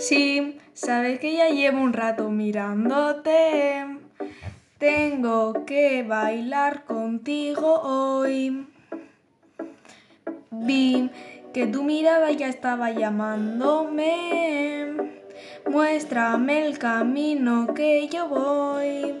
Sí, sabes que ya llevo un rato mirándote. Tengo que bailar contigo hoy. Vi que tu mirada ya estaba llamándome. Muéstrame el camino que yo voy.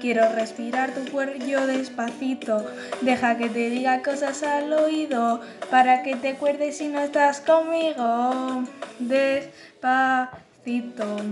Quiero respirar tu cuello despacito. Deja que te diga cosas al oído para que te acuerdes si no estás conmigo. Despacito.